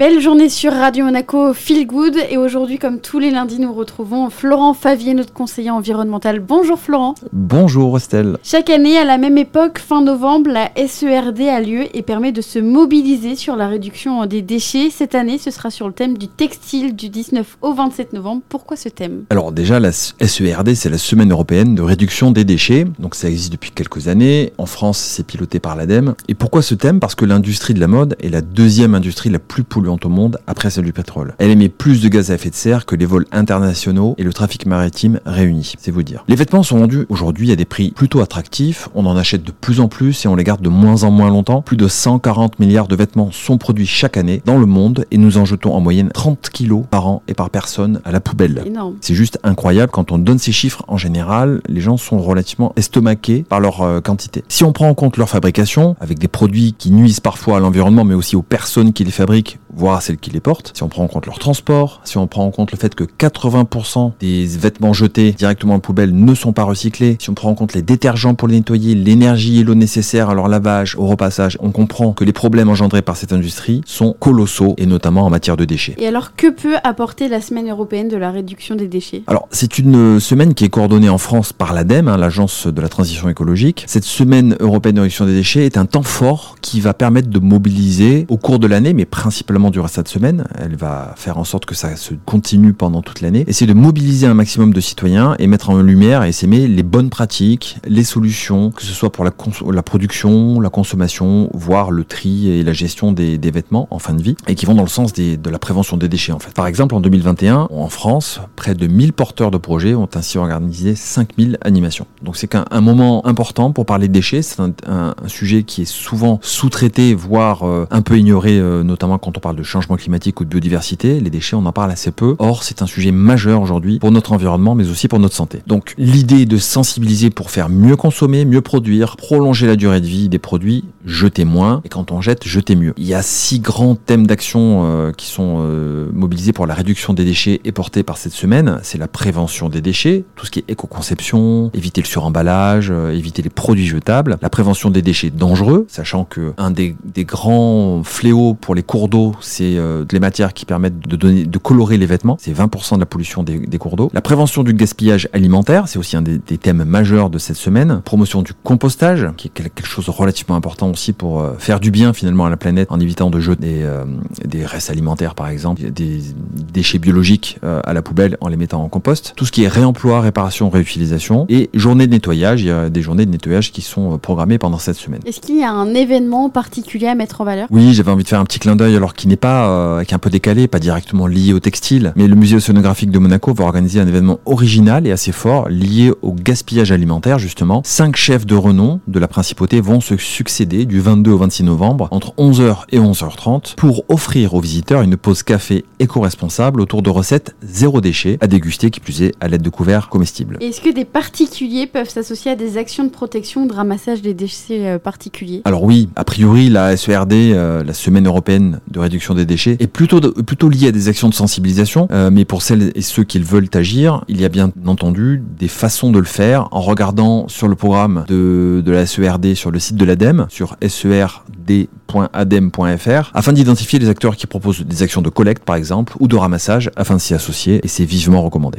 Belle journée sur Radio Monaco, feel good. Et aujourd'hui, comme tous les lundis, nous retrouvons Florent Favier, notre conseiller environnemental. Bonjour Florent. Bonjour Estelle. Chaque année, à la même époque, fin novembre, la SERD a lieu et permet de se mobiliser sur la réduction des déchets. Cette année, ce sera sur le thème du textile du 19 au 27 novembre. Pourquoi ce thème? Alors déjà, la SERD, c'est la Semaine européenne de réduction des déchets. Donc ça existe depuis quelques années. En France, c'est piloté par l'ADEME. Et pourquoi ce thème? Parce que l'industrie de la mode est la deuxième industrie la plus polluante au monde après celle du pétrole. Elle émet plus de gaz à effet de serre que les vols internationaux et le trafic maritime réunis, c'est vous dire. Les vêtements sont vendus aujourd'hui à des prix plutôt attractifs, on en achète de plus en plus et on les garde de moins en moins longtemps. Plus de 140 milliards de vêtements sont produits chaque année dans le monde et nous en jetons en moyenne 30 kilos par an et par personne à la poubelle. C'est juste incroyable quand on donne ces chiffres en général, les gens sont relativement estomaqués par leur euh, quantité. Si on prend en compte leur fabrication avec des produits qui nuisent parfois à l'environnement mais aussi aux personnes qui les fabriquent voire à celles qui les portent, si on prend en compte leur transport, si on prend en compte le fait que 80% des vêtements jetés directement en poubelle ne sont pas recyclés, si on prend en compte les détergents pour les nettoyer, l'énergie et l'eau nécessaire à leur lavage, au repassage, on comprend que les problèmes engendrés par cette industrie sont colossaux et notamment en matière de déchets. Et alors que peut apporter la semaine européenne de la réduction des déchets? Alors c'est une semaine qui est coordonnée en France par l'ADEME, hein, l'agence de la transition écologique. Cette semaine européenne de réduction des déchets est un temps fort qui va permettre de mobiliser au cours de l'année, mais principalement durant cette semaine. Elle va faire en sorte que ça se continue pendant toute l'année. Essayer de mobiliser un maximum de citoyens et mettre en lumière et s'aimer les bonnes pratiques, les solutions, que ce soit pour la, production, la consommation, voire le tri et la gestion des, vêtements en fin de vie, et qui vont dans le sens de la prévention des déchets en fait. Par exemple, en 2021, en France, près de 1000 porteurs de projets ont ainsi organisé 5000 animations. Donc c'est qu'un moment important pour parler de déchets. C'est un, un, sujet qui est souvent sous-traité, voire euh, un peu ignoré, euh, notamment quand on parle de changement climatique ou de biodiversité. Les déchets, on en parle assez peu. Or, c'est un sujet majeur aujourd'hui pour notre environnement, mais aussi pour notre santé. Donc, l'idée de sensibiliser pour faire mieux consommer, mieux produire, prolonger la durée de vie des produits, jeter moins. Et quand on jette, jeter mieux. Il y a six grands thèmes d'action euh, qui sont euh, mobilisés pour la réduction des déchets et portés par cette semaine. C'est la prévention des déchets, tout ce qui est éco-conception, éviter le suremballage, euh, éviter les produits jetables, la prévention des déchets dangereux, sachant que un des, des grands fléaux pour les cours d'eau, c'est euh, les matières qui permettent de, donner, de colorer les vêtements. C'est 20% de la pollution des, cours d'eau. La prévention du gaspillage alimentaire, c'est aussi un des, des, thèmes majeurs de cette semaine. Promotion du compostage, qui est quelque chose de relativement important aussi pour euh, faire du bien finalement à la planète en évitant de jeter des, euh, des restes alimentaires par exemple, des déchets biologiques euh, à la poubelle en les mettant en compost. Tout ce qui est réemploi, réparation, réutilisation et journée de nettoyage. Il y a des journées de nettoyage qui sont programmées pendant cette semaine. Est-ce qu'il y a un événement particulier à mettre en valeur? Oui, j'avais envie de faire un petit clin d'œil alors qui n'est pas euh, qui est un peu décalé, pas directement lié au textile, mais le musée océanographique de Monaco va organiser un événement original et assez fort lié au gaspillage alimentaire justement. Cinq chefs de renom de la principauté vont se succéder du 22 au 26 novembre entre 11h et 11h30 pour offrir aux visiteurs une pause café éco-responsable autour de recettes zéro déchet à déguster qui plus est à l'aide de couverts comestibles. Est-ce que des particuliers peuvent s'associer à des actions de protection ou de ramassage des déchets euh, particuliers? Alors oui, a priori la SERD, euh, la semaine européenne de réduction des déchets, est plutôt, de, plutôt liée à des actions de sensibilisation, euh, mais pour celles et ceux qui veulent agir, il y a bien entendu des façons de le faire en regardant sur le programme de, de la SERD sur le site de l'ADEME, serd.adem.fr, afin d'identifier les acteurs qui proposent des actions de collecte par exemple, ou de ramassage, afin de s'y associer, et c'est vivement recommandé.